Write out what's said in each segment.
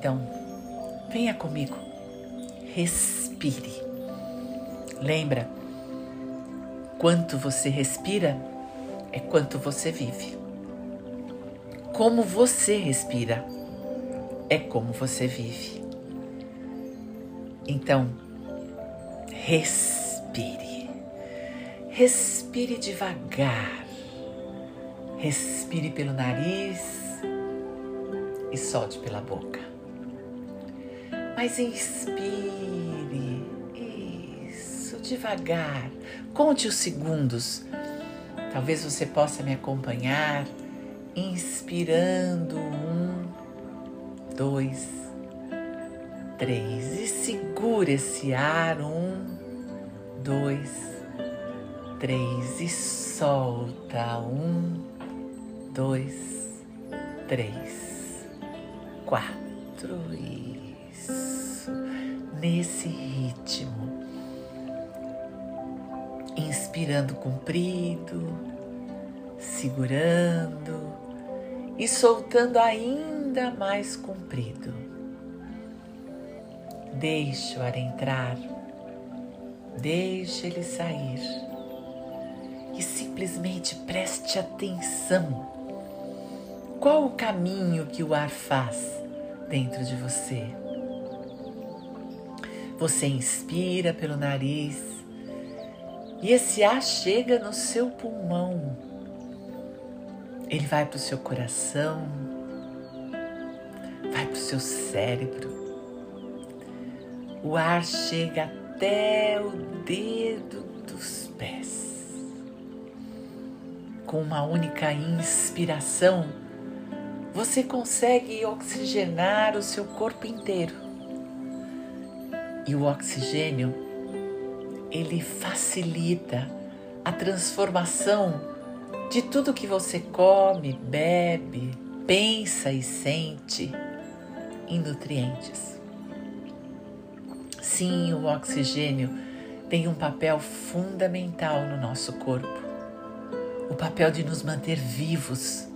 Então, venha comigo. Respire. Lembra, quanto você respira é quanto você vive. Como você respira é como você vive. Então, respire. Respire devagar. Respire pelo nariz e solte pela boca. Mas inspire. Isso, devagar. Conte os segundos. Talvez você possa me acompanhar inspirando um, dois, três e segura esse ar um, dois, três e solta um, dois, três, quatro nesse ritmo inspirando comprido, segurando e soltando ainda mais comprido. Deixe o ar entrar, deixe ele sair e simplesmente preste atenção. Qual o caminho que o ar faz dentro de você? Você inspira pelo nariz e esse ar chega no seu pulmão ele vai para o seu coração, vai para o seu cérebro. O ar chega até o dedo dos pés. Com uma única inspiração, você consegue oxigenar o seu corpo inteiro. E o oxigênio, ele facilita a transformação de tudo que você come, bebe, pensa e sente em nutrientes. Sim, o oxigênio tem um papel fundamental no nosso corpo o papel de nos manter vivos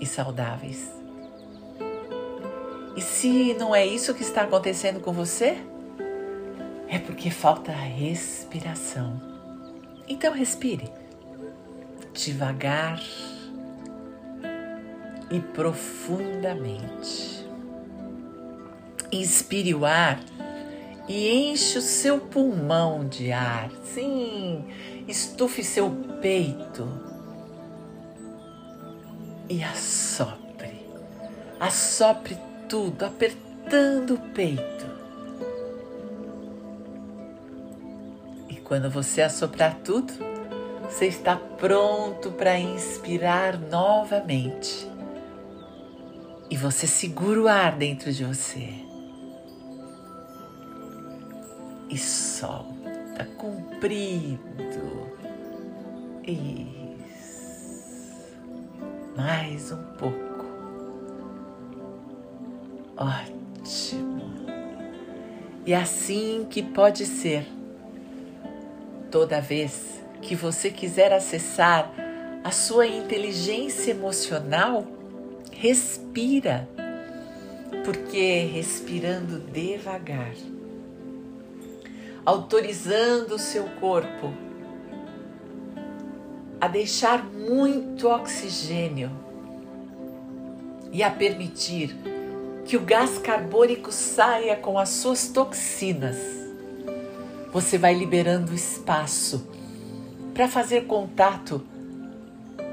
e saudáveis. E se não é isso que está acontecendo com você, é porque falta respiração. Então respire devagar e profundamente. Inspire o ar e enche o seu pulmão de ar. Sim, estufe seu peito e assopre. Assopre tudo, apertando o peito. Quando você assoprar tudo, você está pronto para inspirar novamente. E você segura o ar dentro de você. E solta comprido. Isso. Mais um pouco. Ótimo. E assim que pode ser. Toda vez que você quiser acessar a sua inteligência emocional, respira, porque respirando devagar, autorizando o seu corpo a deixar muito oxigênio e a permitir que o gás carbônico saia com as suas toxinas. Você vai liberando espaço para fazer contato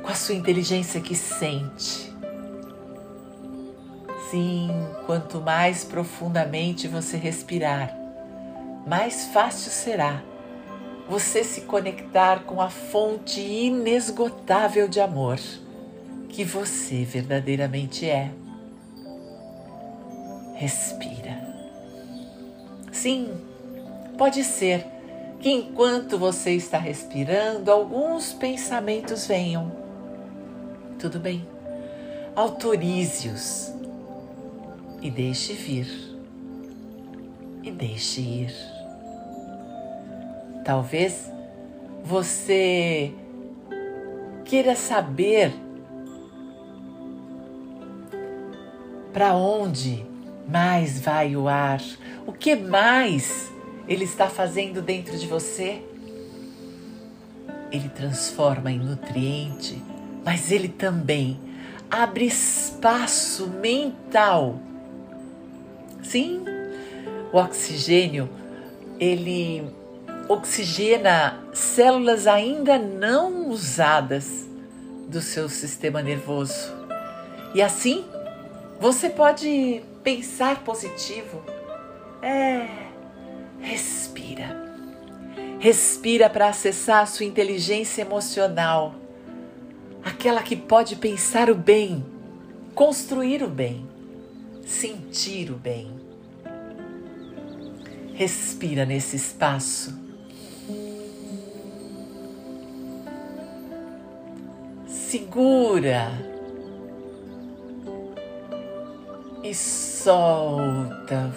com a sua inteligência que sente. Sim, quanto mais profundamente você respirar, mais fácil será você se conectar com a fonte inesgotável de amor que você verdadeiramente é. Respira. Sim, pode ser que enquanto você está respirando, alguns pensamentos venham. Tudo bem, autorize-os e deixe vir e deixe ir. Talvez você queira saber para onde mais vai o ar. O que mais ele está fazendo dentro de você? Ele transforma em nutriente, mas ele também abre espaço mental. Sim, o oxigênio, ele oxigena células ainda não usadas do seu sistema nervoso. E assim, você pode pensar positivo. É, respira. Respira para acessar a sua inteligência emocional aquela que pode pensar o bem, construir o bem, sentir o bem. Respira nesse espaço. Segura e solta.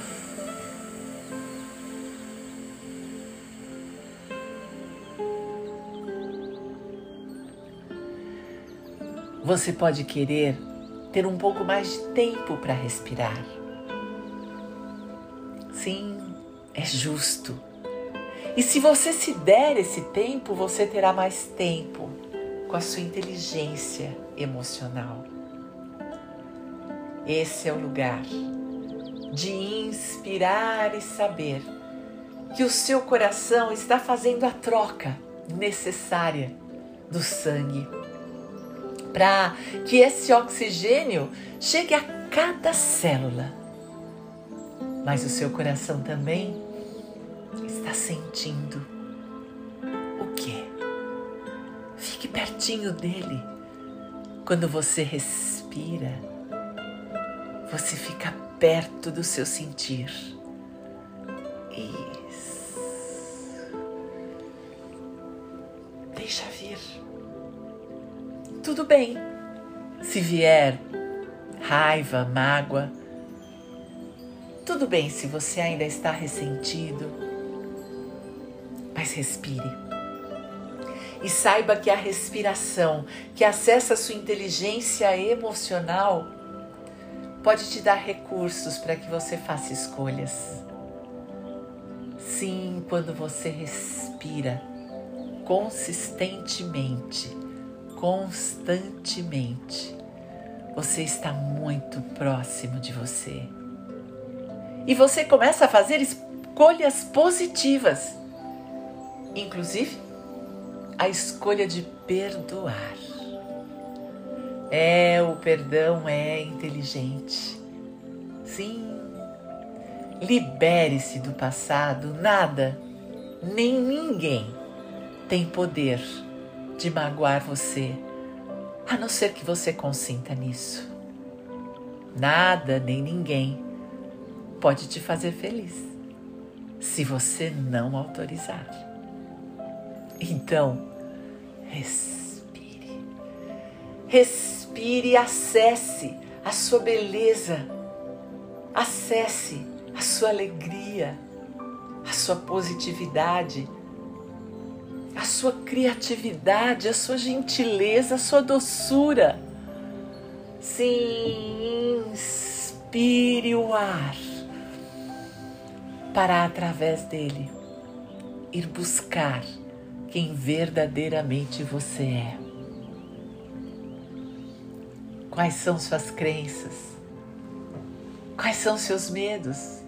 Você pode querer ter um pouco mais de tempo para respirar. Sim, é justo. E se você se der esse tempo, você terá mais tempo com a sua inteligência emocional. Esse é o lugar de inspirar e saber que o seu coração está fazendo a troca necessária do sangue para que esse oxigênio chegue a cada célula. Mas o seu coração também está sentindo o quê? Fique pertinho dele. Quando você respira, você fica perto do seu sentir. Isso. Tudo bem. Se vier raiva, mágoa, tudo bem se você ainda está ressentido, mas respire. E saiba que a respiração, que acessa a sua inteligência emocional, pode te dar recursos para que você faça escolhas. Sim, quando você respira consistentemente, constantemente, você está muito próximo de você. E você começa a fazer escolhas positivas, inclusive a escolha de perdoar. É, o perdão é inteligente. Sim. Libere-se do passado. Nada, nem ninguém tem poder de magoar você, a não ser que você consinta nisso. Nada nem ninguém pode te fazer feliz se você não autorizar. Então, respire. Respire e acesse a sua beleza. Acesse a sua alegria, a sua positividade a sua criatividade, a sua gentileza, a sua doçura. Sim, inspire o ar para através dele ir buscar quem verdadeiramente você é. Quais são suas crenças? Quais são seus medos?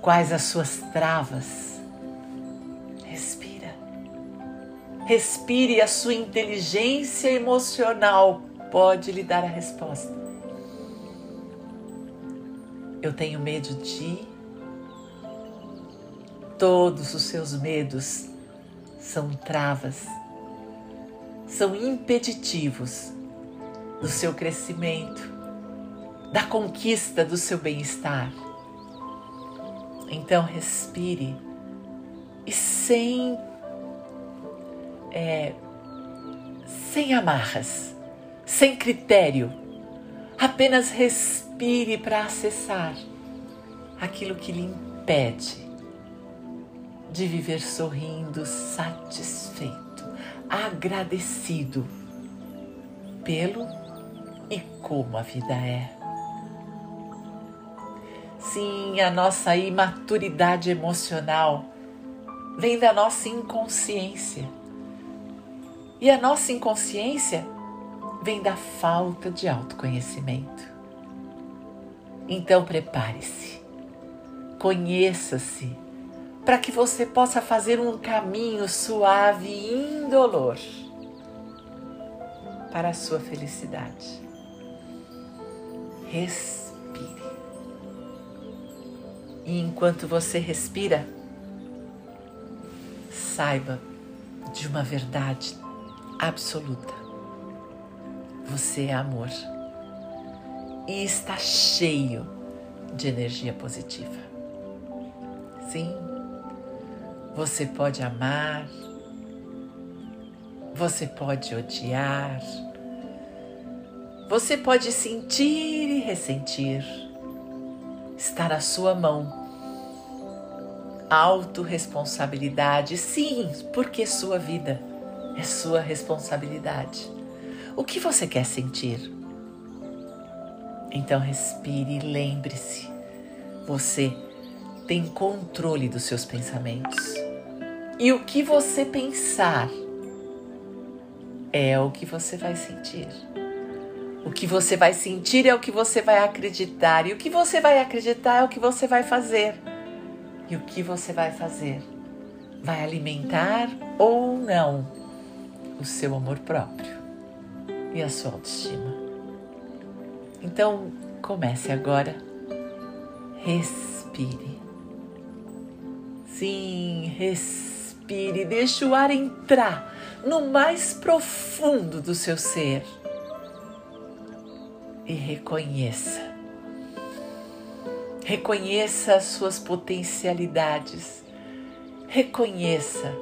Quais as suas travas? Respire, a sua inteligência emocional pode lhe dar a resposta. Eu tenho medo de. Todos os seus medos são travas, são impeditivos do seu crescimento, da conquista do seu bem-estar. Então, respire e sem é, sem amarras, sem critério. Apenas respire para acessar aquilo que lhe impede de viver sorrindo, satisfeito, agradecido pelo e como a vida é. Sim, a nossa imaturidade emocional vem da nossa inconsciência. E a nossa inconsciência vem da falta de autoconhecimento. Então prepare-se, conheça-se, para que você possa fazer um caminho suave e indolor para a sua felicidade. Respire. E enquanto você respira, saiba de uma verdade absoluta. Você é amor e está cheio de energia positiva. Sim, você pode amar, você pode odiar, você pode sentir e ressentir. Está na sua mão. Autoresponsabilidade, sim, porque sua vida é sua responsabilidade. O que você quer sentir? Então respire e lembre-se: você tem controle dos seus pensamentos. E o que você pensar é o que você vai sentir. O que você vai sentir é o que você vai acreditar. E o que você vai acreditar é o que você vai fazer. E o que você vai fazer vai alimentar ou não o seu amor próprio e a sua autoestima. Então, comece agora. Respire. Sim, respire. Deixe o ar entrar no mais profundo do seu ser. E reconheça. Reconheça as suas potencialidades. Reconheça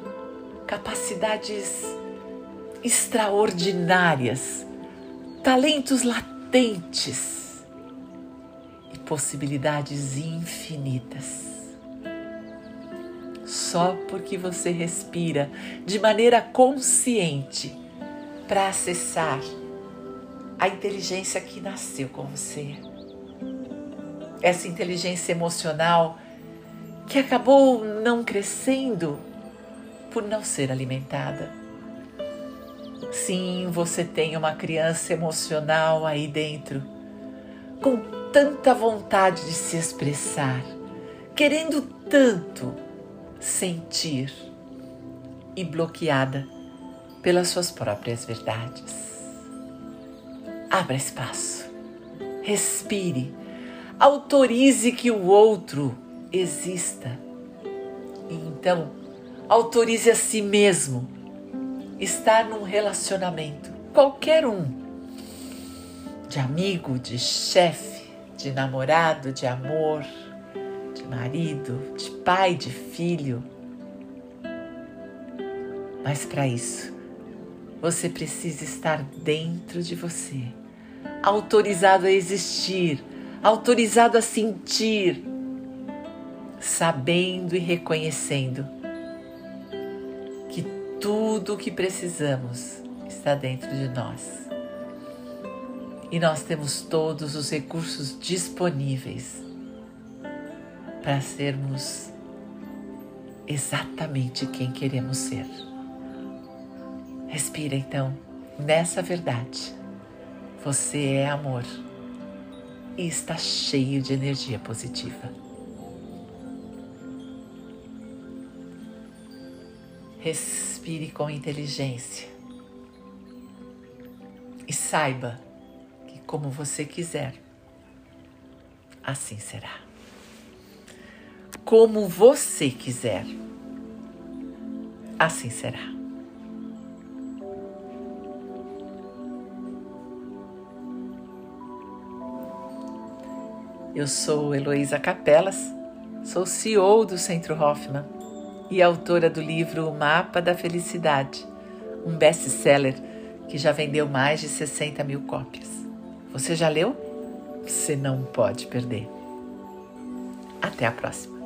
capacidades extraordinárias, talentos latentes e possibilidades infinitas. Só porque você respira de maneira consciente para acessar a inteligência que nasceu com você. Essa inteligência emocional que acabou não crescendo por não ser alimentada Sim, você tem uma criança emocional aí dentro, com tanta vontade de se expressar, querendo tanto sentir e bloqueada pelas suas próprias verdades. Abra espaço, respire, autorize que o outro exista e então autorize a si mesmo estar num relacionamento, qualquer um, de amigo, de chefe, de namorado, de amor, de marido, de pai, de filho. Mas para isso, você precisa estar dentro de você, autorizado a existir, autorizado a sentir, sabendo e reconhecendo tudo o que precisamos está dentro de nós. E nós temos todos os recursos disponíveis para sermos exatamente quem queremos ser. Respira então nessa verdade. Você é amor e está cheio de energia positiva. Respire com inteligência e saiba que, como você quiser, assim será. Como você quiser, assim será. Eu sou Heloísa Capelas, sou CEO do Centro Hoffman e autora do livro O Mapa da Felicidade, um best-seller que já vendeu mais de 60 mil cópias. Você já leu? Você não pode perder. Até a próxima!